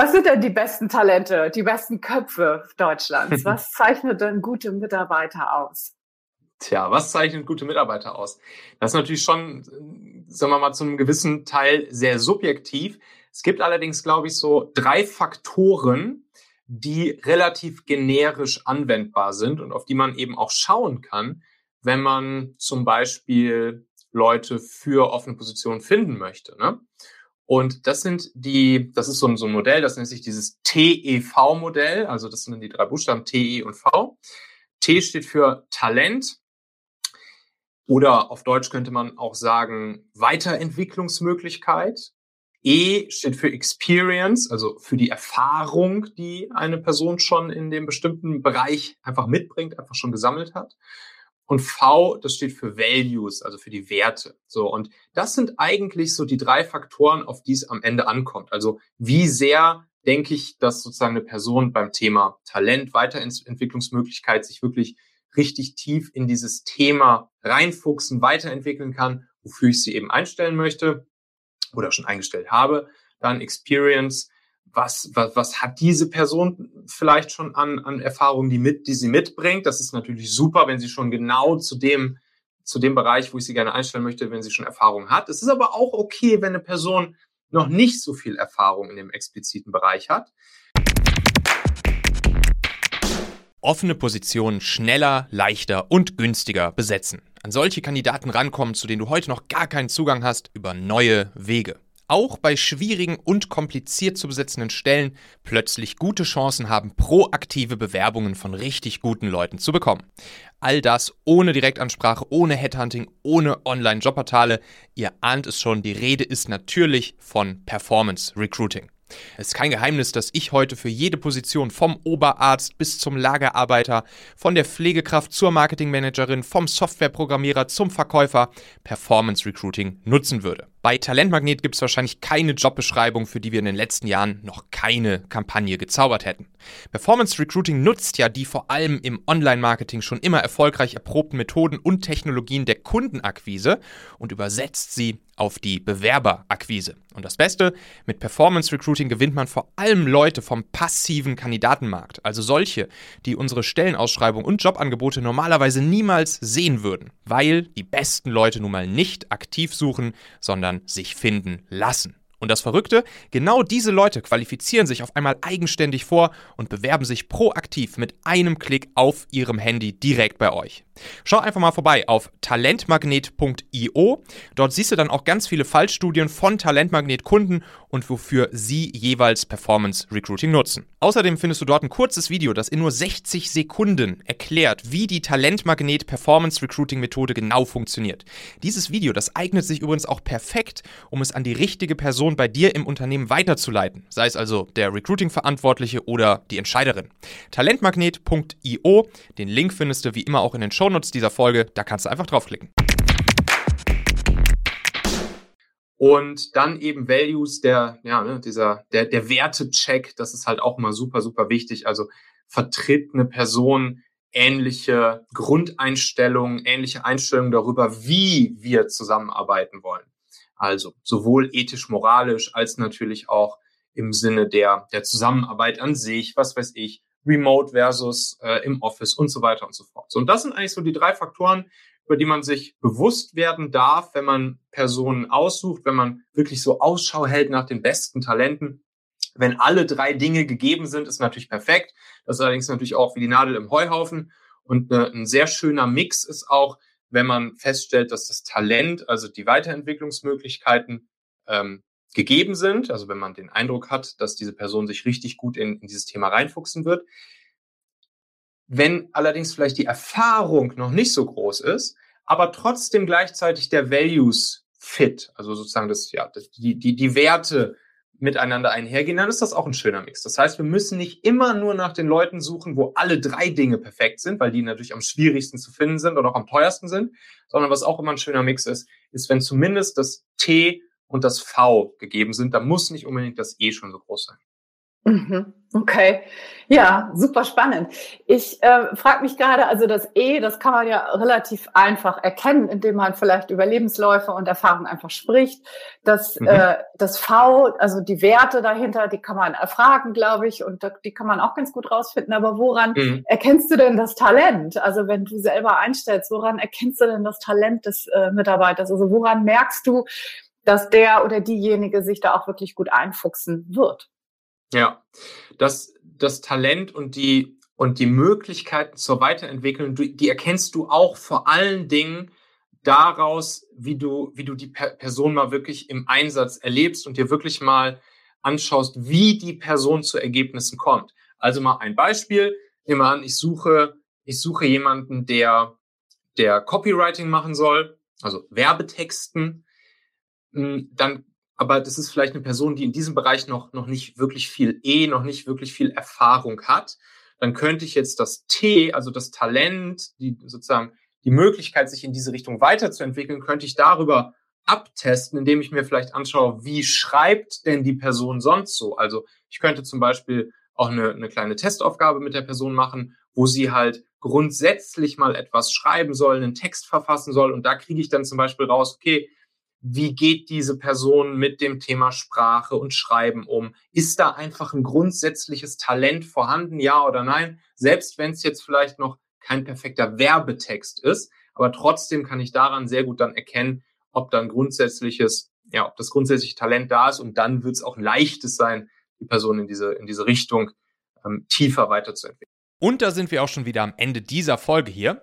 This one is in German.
Was sind denn die besten Talente, die besten Köpfe Deutschlands? Was zeichnet denn gute Mitarbeiter aus? Tja, was zeichnet gute Mitarbeiter aus? Das ist natürlich schon, sagen wir mal, zu einem gewissen Teil sehr subjektiv. Es gibt allerdings, glaube ich, so drei Faktoren, die relativ generisch anwendbar sind und auf die man eben auch schauen kann, wenn man zum Beispiel Leute für offene Positionen finden möchte. Ne? Und das sind die, das ist so ein, so ein Modell, das nennt sich dieses TEV-Modell, also das sind die drei Buchstaben T, E und V. T steht für Talent, oder auf Deutsch könnte man auch sagen Weiterentwicklungsmöglichkeit. E steht für Experience, also für die Erfahrung, die eine Person schon in dem bestimmten Bereich einfach mitbringt, einfach schon gesammelt hat. Und V, das steht für Values, also für die Werte. So. Und das sind eigentlich so die drei Faktoren, auf die es am Ende ankommt. Also wie sehr denke ich, dass sozusagen eine Person beim Thema Talent, Weiterentwicklungsmöglichkeit sich wirklich richtig tief in dieses Thema reinfuchsen, weiterentwickeln kann, wofür ich sie eben einstellen möchte oder schon eingestellt habe. Dann Experience. Was, was, was hat diese Person vielleicht schon an, an Erfahrungen, die die sie mitbringt? Das ist natürlich super, wenn sie schon genau zu dem, zu dem Bereich, wo ich sie gerne einstellen möchte, wenn sie schon Erfahrung hat. Es ist aber auch okay, wenn eine Person noch nicht so viel Erfahrung in dem expliziten Bereich hat offene Positionen schneller, leichter und günstiger besetzen. An solche Kandidaten rankommen, zu denen du heute noch gar keinen Zugang hast, über neue Wege. Auch bei schwierigen und kompliziert zu besetzenden Stellen plötzlich gute Chancen haben, proaktive Bewerbungen von richtig guten Leuten zu bekommen. All das ohne Direktansprache, ohne Headhunting, ohne Online-Jobportale. Ihr ahnt es schon, die Rede ist natürlich von Performance Recruiting. Es ist kein Geheimnis, dass ich heute für jede Position vom Oberarzt bis zum Lagerarbeiter, von der Pflegekraft zur Marketingmanagerin, vom Softwareprogrammierer zum Verkäufer Performance Recruiting nutzen würde. Bei Talentmagnet gibt es wahrscheinlich keine Jobbeschreibung, für die wir in den letzten Jahren noch keine Kampagne gezaubert hätten. Performance Recruiting nutzt ja die vor allem im Online-Marketing schon immer erfolgreich erprobten Methoden und Technologien der Kundenakquise und übersetzt sie auf die Bewerberakquise. Und das Beste, mit Performance Recruiting gewinnt man vor allem Leute vom passiven Kandidatenmarkt, also solche, die unsere Stellenausschreibung und Jobangebote normalerweise niemals sehen würden, weil die besten Leute nun mal nicht aktiv suchen, sondern sich finden lassen. Und das Verrückte, genau diese Leute qualifizieren sich auf einmal eigenständig vor und bewerben sich proaktiv mit einem Klick auf ihrem Handy direkt bei euch. Schau einfach mal vorbei auf talentmagnet.io. Dort siehst du dann auch ganz viele Fallstudien von Talentmagnet-Kunden und wofür sie jeweils Performance Recruiting nutzen. Außerdem findest du dort ein kurzes Video, das in nur 60 Sekunden erklärt, wie die Talentmagnet Performance Recruiting Methode genau funktioniert. Dieses Video, das eignet sich übrigens auch perfekt, um es an die richtige Person bei dir im Unternehmen weiterzuleiten, sei es also der Recruiting-Verantwortliche oder die Entscheiderin. Talentmagnet.io, den Link findest du wie immer auch in den Show Shownotes dieser Folge, da kannst du einfach draufklicken. Und dann eben Values, der, ja, ne, dieser, der, der Wertecheck, das ist halt auch immer super, super wichtig. Also vertritt eine Person ähnliche Grundeinstellungen, ähnliche Einstellungen darüber, wie wir zusammenarbeiten wollen. Also sowohl ethisch-moralisch als natürlich auch im Sinne der, der Zusammenarbeit an sich, was weiß ich, Remote versus äh, im Office und so weiter und so fort. So, und das sind eigentlich so die drei Faktoren, über die man sich bewusst werden darf, wenn man Personen aussucht, wenn man wirklich so Ausschau hält nach den besten Talenten. Wenn alle drei Dinge gegeben sind, ist natürlich perfekt. Das ist allerdings natürlich auch wie die Nadel im Heuhaufen. Und äh, ein sehr schöner Mix ist auch, wenn man feststellt, dass das Talent, also die Weiterentwicklungsmöglichkeiten, ähm, gegeben sind, also wenn man den Eindruck hat, dass diese Person sich richtig gut in, in dieses Thema reinfuchsen wird. Wenn allerdings vielleicht die Erfahrung noch nicht so groß ist, aber trotzdem gleichzeitig der Values fit, also sozusagen das, ja, das, die, die, die Werte miteinander einhergehen, dann ist das auch ein schöner Mix. Das heißt, wir müssen nicht immer nur nach den Leuten suchen, wo alle drei Dinge perfekt sind, weil die natürlich am schwierigsten zu finden sind und auch am teuersten sind, sondern was auch immer ein schöner Mix ist, ist, wenn zumindest das T und das V gegeben sind, da muss nicht unbedingt das E schon so groß sein. Mhm. Okay, ja, super spannend. Ich äh, frage mich gerade, also das E, das kann man ja relativ einfach erkennen, indem man vielleicht über Lebensläufe und Erfahrungen einfach spricht. Das, mhm. äh, das V, also die Werte dahinter, die kann man erfragen, glaube ich, und die kann man auch ganz gut rausfinden. Aber woran mhm. erkennst du denn das Talent? Also wenn du selber einstellst, woran erkennst du denn das Talent des äh, Mitarbeiters? Also woran merkst du, dass der oder diejenige sich da auch wirklich gut einfuchsen wird? Ja, das, das Talent und die, und die Möglichkeiten zur Weiterentwicklung, die erkennst du auch vor allen Dingen daraus, wie du, wie du die Person mal wirklich im Einsatz erlebst und dir wirklich mal anschaust, wie die Person zu Ergebnissen kommt. Also mal ein Beispiel. Nehmen wir an, ich suche, ich suche jemanden, der, der Copywriting machen soll, also Werbetexten. Hm, dann aber das ist vielleicht eine Person, die in diesem Bereich noch, noch nicht wirklich viel E, noch nicht wirklich viel Erfahrung hat, dann könnte ich jetzt das T, also das Talent, die sozusagen die Möglichkeit, sich in diese Richtung weiterzuentwickeln, könnte ich darüber abtesten, indem ich mir vielleicht anschaue, wie schreibt denn die Person sonst so? Also ich könnte zum Beispiel auch eine, eine kleine Testaufgabe mit der Person machen, wo sie halt grundsätzlich mal etwas schreiben soll, einen Text verfassen soll und da kriege ich dann zum Beispiel raus, okay, wie geht diese Person mit dem Thema Sprache und Schreiben um? Ist da einfach ein grundsätzliches Talent vorhanden, ja oder nein? Selbst wenn es jetzt vielleicht noch kein perfekter Werbetext ist, aber trotzdem kann ich daran sehr gut dann erkennen, ob dann grundsätzliches, ja, ob das grundsätzliche Talent da ist und dann wird es auch leichtes sein, die Person in diese, in diese Richtung ähm, tiefer weiterzuentwickeln. Und da sind wir auch schon wieder am Ende dieser Folge hier.